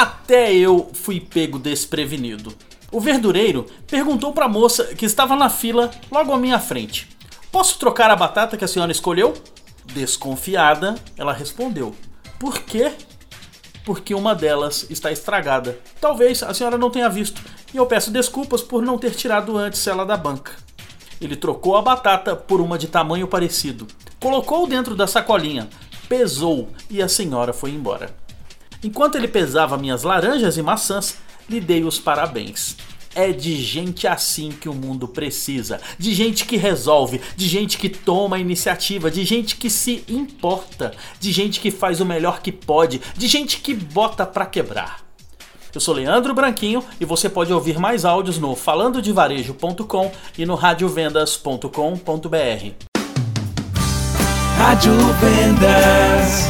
Até eu fui pego desprevenido. O verdureiro perguntou para a moça que estava na fila logo à minha frente: Posso trocar a batata que a senhora escolheu? Desconfiada, ela respondeu: Por quê? Porque uma delas está estragada. Talvez a senhora não tenha visto, e eu peço desculpas por não ter tirado antes ela da banca. Ele trocou a batata por uma de tamanho parecido, colocou dentro da sacolinha, pesou e a senhora foi embora. Enquanto ele pesava minhas laranjas e maçãs, lhe dei os parabéns. É de gente assim que o mundo precisa. De gente que resolve, de gente que toma iniciativa, de gente que se importa, de gente que faz o melhor que pode, de gente que bota pra quebrar. Eu sou Leandro Branquinho e você pode ouvir mais áudios no falandodevarejo.com e no radiovendas.com.br. Rádio Vendas.